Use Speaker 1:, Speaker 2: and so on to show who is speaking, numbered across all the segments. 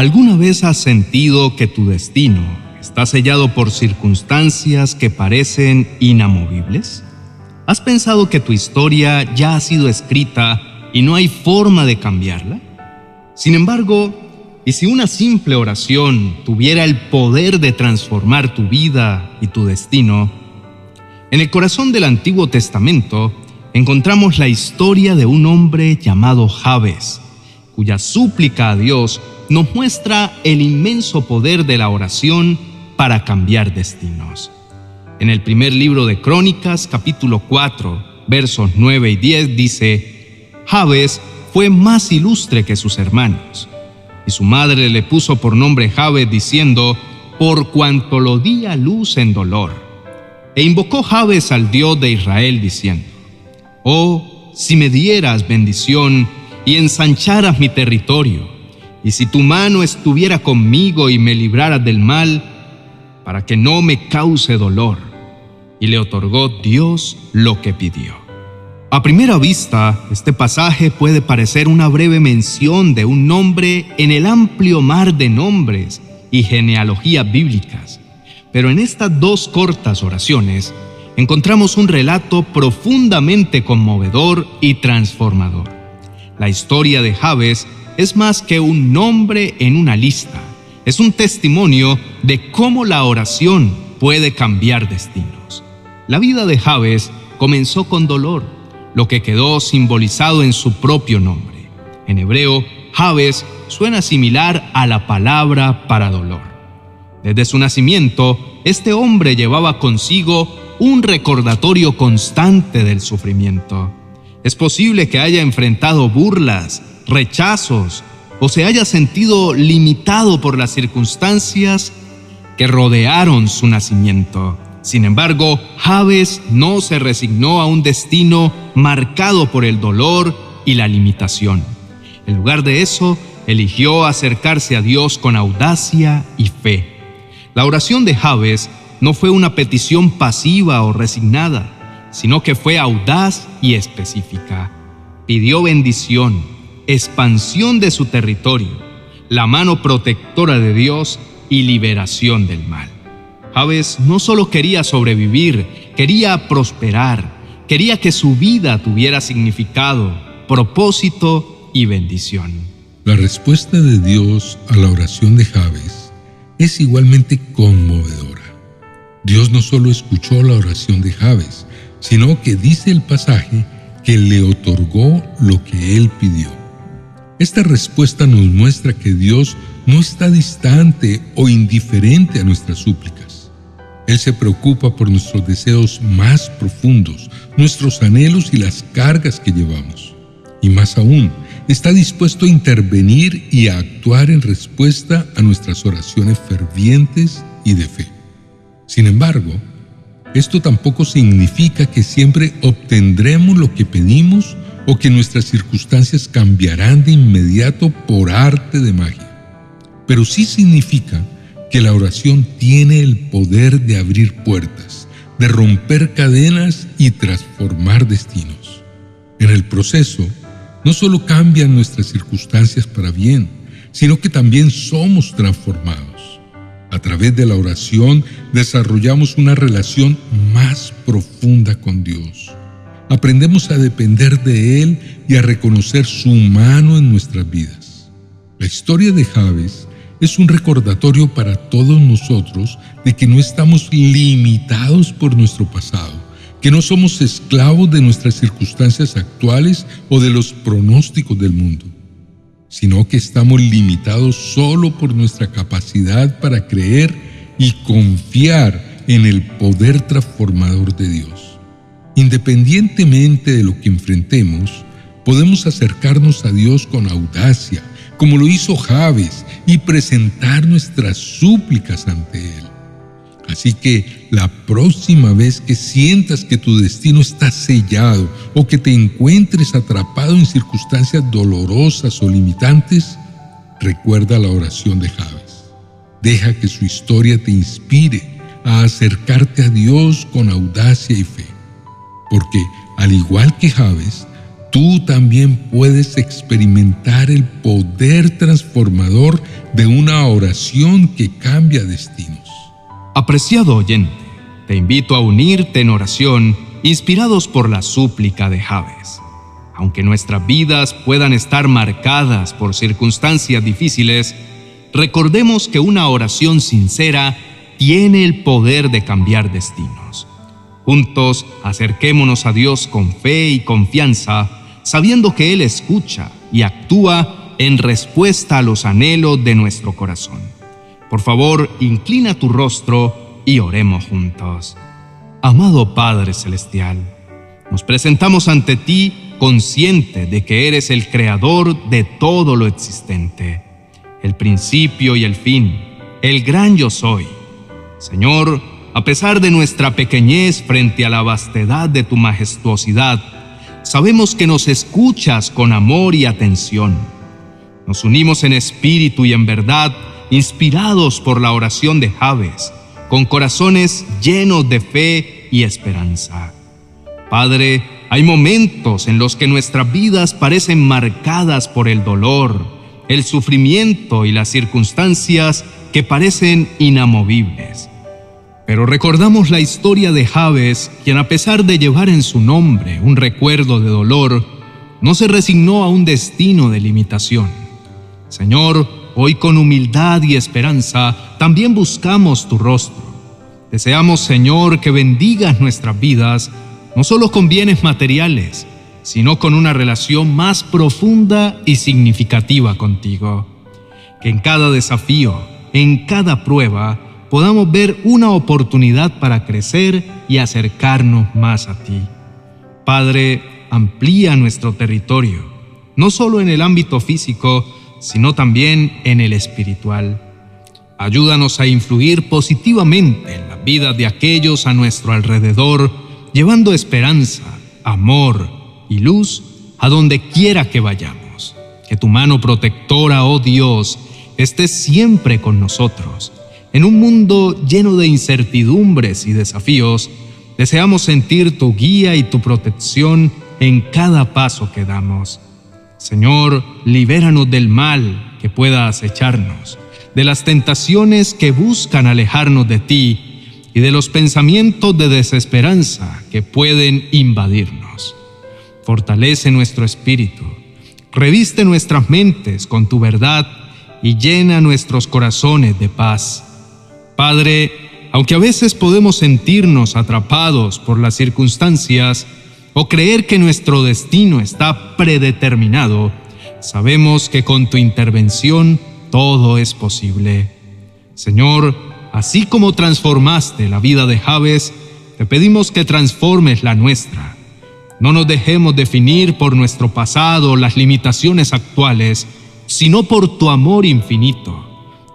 Speaker 1: ¿Alguna vez has sentido que tu destino está sellado por circunstancias que parecen inamovibles? ¿Has pensado que tu historia ya ha sido escrita y no hay forma de cambiarla? Sin embargo, ¿y si una simple oración tuviera el poder de transformar tu vida y tu destino? En el corazón del Antiguo Testamento encontramos la historia de un hombre llamado Jabes, cuya súplica a Dios nos muestra el inmenso poder de la oración para cambiar destinos. En el primer libro de Crónicas, capítulo 4, versos 9 y 10, dice, Jabes fue más ilustre que sus hermanos, y su madre le puso por nombre Jabes diciendo, por cuanto lo di a luz en dolor. E invocó Jabes al Dios de Israel diciendo, Oh, si me dieras bendición y ensancharas mi territorio, y si tu mano estuviera conmigo y me libraras del mal, para que no me cause dolor. Y le otorgó Dios lo que pidió. A primera vista, este pasaje puede parecer una breve mención de un nombre en el amplio mar de nombres y genealogías bíblicas, pero en estas dos cortas oraciones encontramos un relato profundamente conmovedor y transformador. La historia de Jabes es más que un nombre en una lista es un testimonio de cómo la oración puede cambiar destinos. La vida de Jabes comenzó con dolor, lo que quedó simbolizado en su propio nombre. En hebreo, Jabes suena similar a la palabra para dolor. Desde su nacimiento, este hombre llevaba consigo un recordatorio constante del sufrimiento. Es posible que haya enfrentado burlas, rechazos, o se haya sentido limitado por las circunstancias que rodearon su nacimiento. Sin embargo, Javes no se resignó a un destino marcado por el dolor y la limitación. En lugar de eso, eligió acercarse a Dios con audacia y fe. La oración de Javes no fue una petición pasiva o resignada, sino que fue audaz y específica. Pidió bendición, expansión de su territorio, la mano protectora de Dios y liberación del mal. Javes no solo quería sobrevivir, quería prosperar, quería que su vida tuviera significado, propósito y bendición.
Speaker 2: La respuesta de Dios a la oración de Javes es igualmente conmovedora. Dios no solo escuchó la oración de Javes, sino que dice el pasaje que le otorgó lo que él pidió. Esta respuesta nos muestra que Dios no está distante o indiferente a nuestras súplicas. Él se preocupa por nuestros deseos más profundos, nuestros anhelos y las cargas que llevamos. Y más aún, está dispuesto a intervenir y a actuar en respuesta a nuestras oraciones fervientes y de fe. Sin embargo, esto tampoco significa que siempre obtendremos lo que pedimos o que nuestras circunstancias cambiarán de inmediato por arte de magia. Pero sí significa que la oración tiene el poder de abrir puertas, de romper cadenas y transformar destinos. En el proceso, no solo cambian nuestras circunstancias para bien, sino que también somos transformados. A través de la oración desarrollamos una relación más profunda con Dios aprendemos a depender de Él y a reconocer su mano en nuestras vidas. La historia de Javes es un recordatorio para todos nosotros de que no estamos limitados por nuestro pasado, que no somos esclavos de nuestras circunstancias actuales o de los pronósticos del mundo, sino que estamos limitados solo por nuestra capacidad para creer y confiar en el poder transformador de Dios. Independientemente de lo que enfrentemos, podemos acercarnos a Dios con audacia, como lo hizo Javes, y presentar nuestras súplicas ante Él. Así que la próxima vez que sientas que tu destino está sellado o que te encuentres atrapado en circunstancias dolorosas o limitantes, recuerda la oración de Javes. Deja que su historia te inspire a acercarte a Dios con audacia y fe porque al igual que Javes, tú también puedes experimentar el poder transformador de una oración que cambia destinos.
Speaker 1: Apreciado oyente, te invito a unirte en oración inspirados por la súplica de Javes. Aunque nuestras vidas puedan estar marcadas por circunstancias difíciles, recordemos que una oración sincera tiene el poder de cambiar destinos. Juntos acerquémonos a Dios con fe y confianza, sabiendo que Él escucha y actúa en respuesta a los anhelos de nuestro corazón. Por favor, inclina tu rostro y oremos juntos. Amado Padre Celestial, nos presentamos ante ti consciente de que eres el creador de todo lo existente, el principio y el fin, el gran yo soy. Señor, a pesar de nuestra pequeñez frente a la vastedad de tu majestuosidad, sabemos que nos escuchas con amor y atención. Nos unimos en espíritu y en verdad, inspirados por la oración de Javes, con corazones llenos de fe y esperanza. Padre, hay momentos en los que nuestras vidas parecen marcadas por el dolor, el sufrimiento y las circunstancias que parecen inamovibles. Pero recordamos la historia de Javes, quien a pesar de llevar en su nombre un recuerdo de dolor, no se resignó a un destino de limitación. Señor, hoy con humildad y esperanza también buscamos tu rostro. Deseamos, Señor, que bendigas nuestras vidas, no solo con bienes materiales, sino con una relación más profunda y significativa contigo. Que en cada desafío, en cada prueba, podamos ver una oportunidad para crecer y acercarnos más a ti. Padre, amplía nuestro territorio, no solo en el ámbito físico, sino también en el espiritual. Ayúdanos a influir positivamente en la vida de aquellos a nuestro alrededor, llevando esperanza, amor y luz a donde quiera que vayamos. Que tu mano protectora, oh Dios, esté siempre con nosotros en un mundo lleno de incertidumbres y desafíos, deseamos sentir tu guía y tu protección en cada paso que damos. Señor, libéranos del mal que pueda acecharnos, de las tentaciones que buscan alejarnos de ti y de los pensamientos de desesperanza que pueden invadirnos. Fortalece nuestro espíritu, reviste nuestras mentes con tu verdad y llena nuestros corazones de paz. Padre, aunque a veces podemos sentirnos atrapados por las circunstancias o creer que nuestro destino está predeterminado, sabemos que con tu intervención todo es posible. Señor, así como transformaste la vida de Javes, te pedimos que transformes la nuestra. No nos dejemos definir por nuestro pasado las limitaciones actuales, sino por tu amor infinito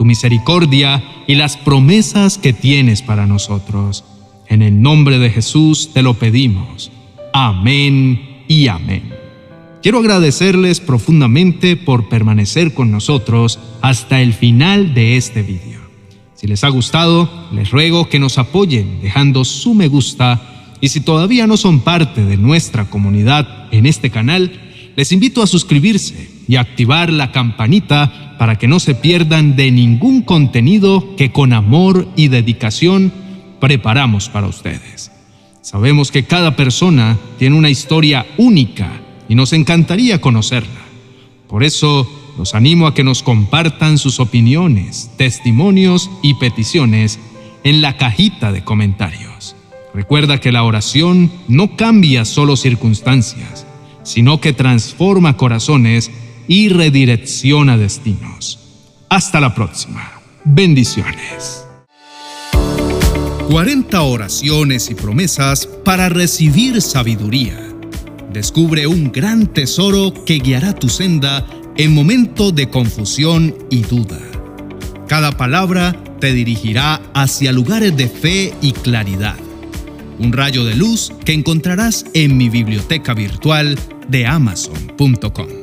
Speaker 1: tu misericordia y las promesas que tienes para nosotros. En el nombre de Jesús te lo pedimos. Amén y amén. Quiero agradecerles profundamente por permanecer con nosotros hasta el final de este video. Si les ha gustado, les ruego que nos apoyen dejando su me gusta y si todavía no son parte de nuestra comunidad en este canal, les invito a suscribirse y activar la campanita para que no se pierdan de ningún contenido que con amor y dedicación preparamos para ustedes. Sabemos que cada persona tiene una historia única y nos encantaría conocerla. Por eso los animo a que nos compartan sus opiniones, testimonios y peticiones en la cajita de comentarios. Recuerda que la oración no cambia solo circunstancias, sino que transforma corazones y redirecciona destinos. Hasta la próxima. Bendiciones. 40 oraciones y promesas para recibir sabiduría. Descubre un gran tesoro que guiará tu senda en momentos de confusión y duda. Cada palabra te dirigirá hacia lugares de fe y claridad. Un rayo de luz que encontrarás en mi biblioteca virtual de amazon.com.